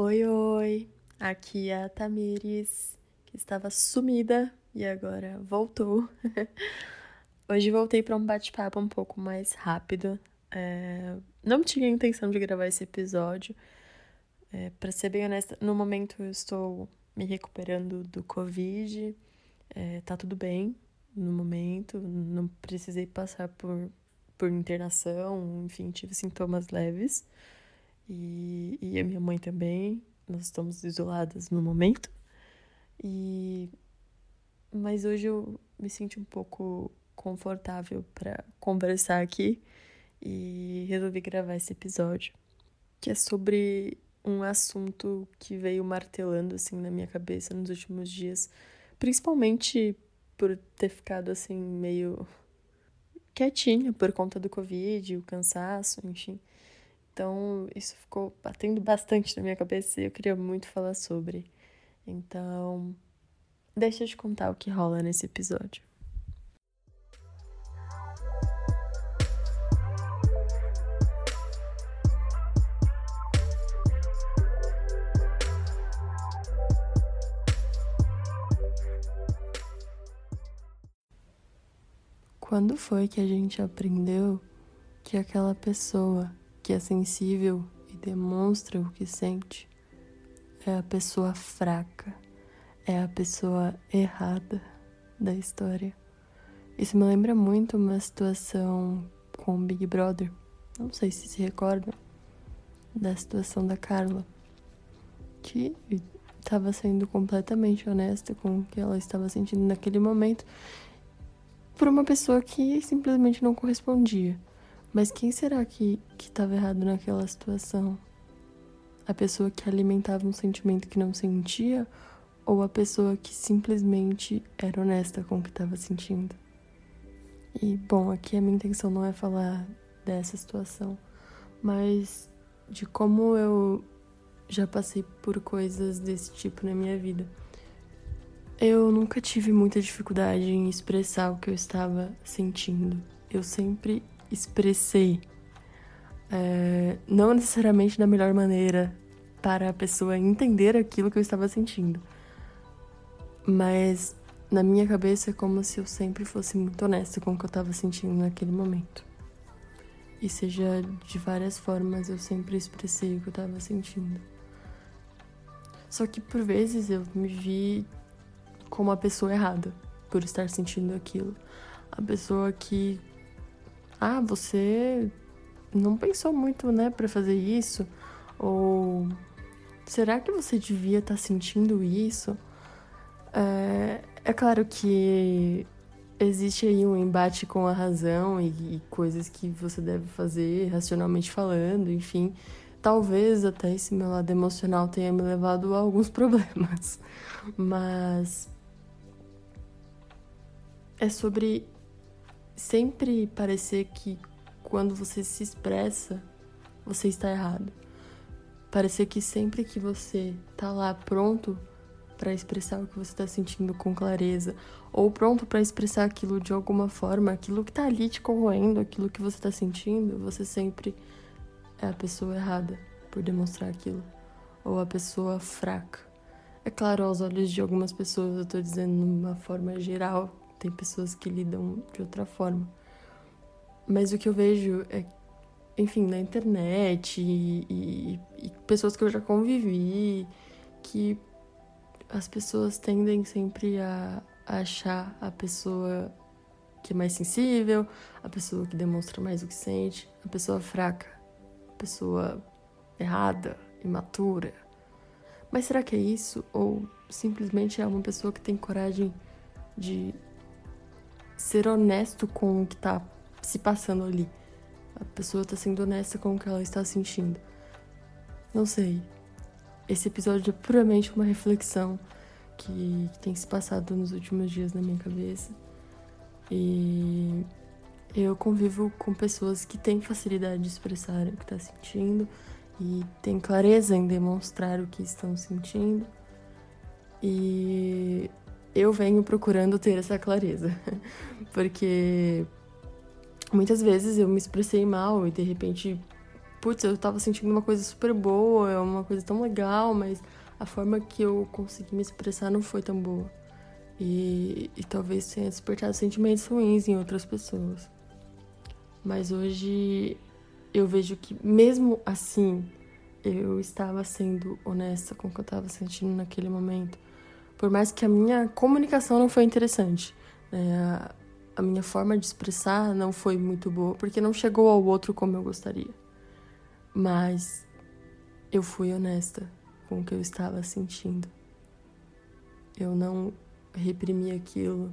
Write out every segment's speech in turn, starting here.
Oi, oi! Aqui é a Tamires, que estava sumida e agora voltou. Hoje voltei para um bate-papo um pouco mais rápido. É... Não tinha intenção de gravar esse episódio. É, para ser bem honesta, no momento eu estou me recuperando do Covid. É, tá tudo bem no momento, não precisei passar por, por internação, enfim, tive sintomas leves e, e a minha mãe também. Nós estamos isoladas no momento. E mas hoje eu me sinto um pouco confortável para conversar aqui e resolvi gravar esse episódio, que é sobre um assunto que veio martelando assim na minha cabeça nos últimos dias, principalmente por ter ficado assim meio quietinha por conta do Covid, o cansaço, enfim. Então, isso ficou batendo bastante na minha cabeça e eu queria muito falar sobre. Então, deixa eu te contar o que rola nesse episódio. Quando foi que a gente aprendeu que aquela pessoa que é sensível e demonstra o que sente é a pessoa fraca, é a pessoa errada da história. Isso me lembra muito uma situação com o Big Brother. Não sei se se recordam da situação da Carla, que estava sendo completamente honesta com o que ela estava sentindo naquele momento por uma pessoa que simplesmente não correspondia. Mas quem será que estava errado naquela situação? A pessoa que alimentava um sentimento que não sentia ou a pessoa que simplesmente era honesta com o que estava sentindo? E, bom, aqui a minha intenção não é falar dessa situação, mas de como eu já passei por coisas desse tipo na minha vida. Eu nunca tive muita dificuldade em expressar o que eu estava sentindo. Eu sempre expressei, é, não necessariamente da melhor maneira para a pessoa entender aquilo que eu estava sentindo, mas na minha cabeça é como se eu sempre fosse muito honesta com o que eu estava sentindo naquele momento. E seja de várias formas, eu sempre expressei o que eu estava sentindo. Só que por vezes eu me vi como a pessoa errada por estar sentindo aquilo. A pessoa que ah, você não pensou muito, né, para fazer isso? Ou será que você devia estar tá sentindo isso? É, é claro que existe aí um embate com a razão e, e, coisas que você deve fazer racionalmente falando, enfim. Talvez até esse meu lado emocional tenha me levado a alguns problemas. Mas é sobre sempre parecer que quando você se expressa, você está errado. Parecer que sempre que você tá lá pronto para expressar o que você está sentindo com clareza, ou pronto para expressar aquilo de alguma forma, aquilo que tá ali te corroendo, aquilo que você está sentindo, você sempre é a pessoa errada por demonstrar aquilo, ou a pessoa fraca. É claro, aos olhos de algumas pessoas, eu tô dizendo de uma forma geral, tem pessoas que lidam de outra forma. Mas o que eu vejo é, enfim, na internet e, e, e pessoas que eu já convivi, que as pessoas tendem sempre a, a achar a pessoa que é mais sensível, a pessoa que demonstra mais o que sente, a pessoa fraca, a pessoa errada, imatura. Mas será que é isso? Ou simplesmente é uma pessoa que tem coragem de ser honesto com o que tá se passando ali. A pessoa tá sendo honesta com o que ela está sentindo. Não sei. Esse episódio é puramente uma reflexão que, que tem se passado nos últimos dias na minha cabeça. E eu convivo com pessoas que têm facilidade de expressar o que está sentindo e têm clareza em demonstrar o que estão sentindo. E eu venho procurando ter essa clareza. Porque muitas vezes eu me expressei mal e de repente putz, eu tava sentindo uma coisa super boa, uma coisa tão legal, mas a forma que eu consegui me expressar não foi tão boa. E, e talvez tenha despertado sentimentos ruins em outras pessoas. Mas hoje eu vejo que, mesmo assim, eu estava sendo honesta com o que eu estava sentindo naquele momento. Por mais que a minha comunicação não foi interessante, né? a, minha forma de expressar não foi muito boa, porque não chegou ao outro como eu gostaria. Mas eu fui honesta com o que eu estava sentindo. Eu não reprimi aquilo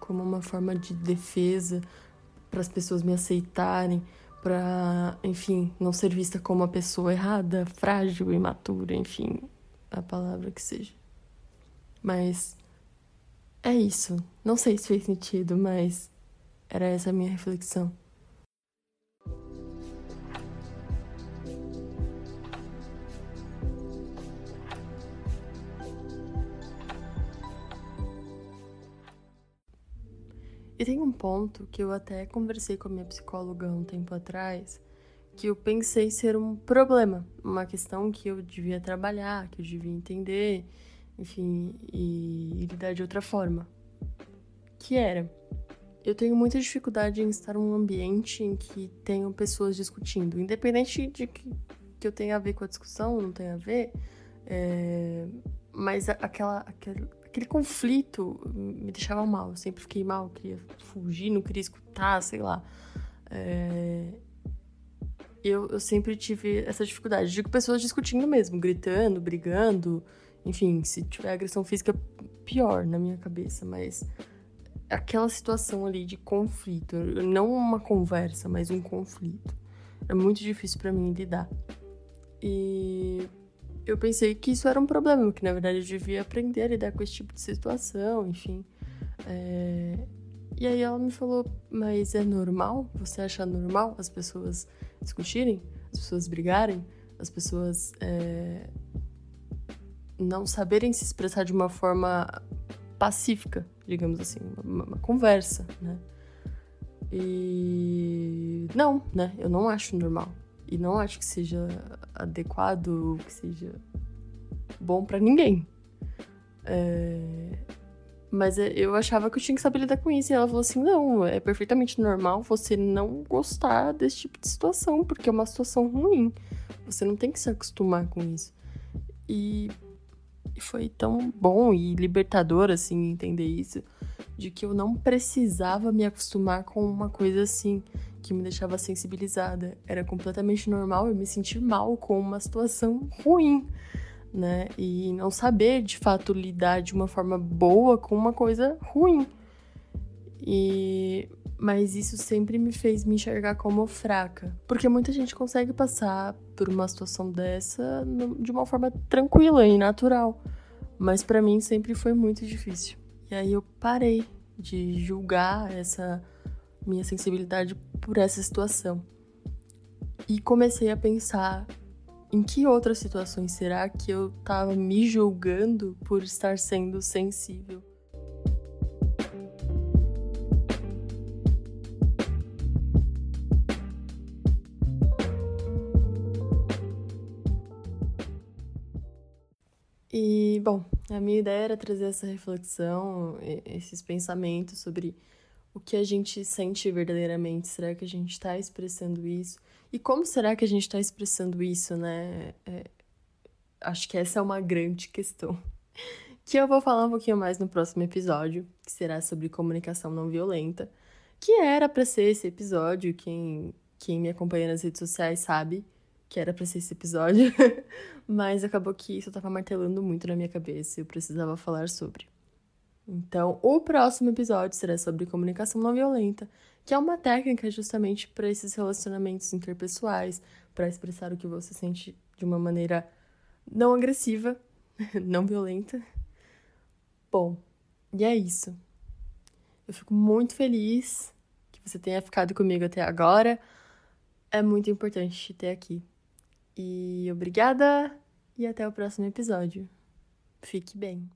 como uma forma de defesa para as pessoas me aceitarem, para, enfim, não ser vista como uma pessoa errada, frágil, imatura, enfim, a palavra que seja. Mas é isso. Não sei se fez sentido, mas era essa a minha reflexão. E tem um ponto que eu até conversei com a minha psicóloga um tempo atrás, que eu pensei ser um problema, uma questão que eu devia trabalhar, que eu devia entender, enfim, e, lidar de outra forma. Que era, eu tenho muita dificuldade em estar num ambiente em que tenham pessoas discutindo, independente de que, que eu tenha a ver com a discussão ou não tenha a ver, é, mas aquela, aquela, aquele conflito me deixava mal. Eu sempre fiquei mal, queria fugir, não queria escutar, sei lá. É... Eu, eu sempre tive essa dificuldade. Digo pessoas discutindo mesmo, gritando, brigando. Enfim, se tiver agressão física, pior na minha cabeça, mas aquela situação ali de conflito, não uma conversa, mas um conflito. É muito difícil para mim lidar. E eu pensei que isso era um problema, que na verdade eu devia aprender a lidar com esse tipo de situação, enfim. É... E aí ela me falou, mas é normal? Você acha normal as pessoas discutirem, as pessoas brigarem, as pessoas é... não saberem se expressar de uma forma pacífica, digamos assim, uma, uma conversa, né? E não, né? Eu não acho normal. E não acho que seja adequado, que seja bom para ninguém. É... Mas é, eu achava que eu tinha que saber lidar com isso. E ela falou assim: não, é perfeitamente normal você não gostar desse tipo de situação, porque é uma situação ruim. Você não tem que se acostumar com isso. E foi tão bom e libertador, assim, entender isso, de que eu não precisava me acostumar com uma coisa assim que me deixava sensibilizada. Era completamente normal eu me sentir mal com uma situação ruim, né? E não saber de fato lidar de uma forma boa com uma coisa ruim. E mas isso sempre me fez me enxergar como fraca, porque muita gente consegue passar por uma situação dessa de uma forma tranquila e natural, mas para mim sempre foi muito difícil. E aí eu parei de julgar essa minha sensibilidade por essa situação. E comecei a pensar em que outras situações será que eu estava me julgando por estar sendo sensível. E, bom, a minha ideia era trazer essa reflexão, esses pensamentos sobre o que a gente sente verdadeiramente? Será que a gente está expressando isso? E como será que a gente está expressando isso, né? É, acho que essa é uma grande questão. Que eu vou falar um pouquinho mais no próximo episódio, que será sobre comunicação não violenta. Que era para ser esse episódio, quem, quem me acompanha nas redes sociais sabe que era para ser esse episódio, mas acabou que isso estava martelando muito na minha cabeça e eu precisava falar sobre. Então, o próximo episódio será sobre comunicação não violenta, que é uma técnica justamente para esses relacionamentos interpessoais, para expressar o que você sente de uma maneira não agressiva, não violenta. Bom, e é isso. Eu fico muito feliz que você tenha ficado comigo até agora. É muito importante te ter aqui. E obrigada e até o próximo episódio. Fique bem.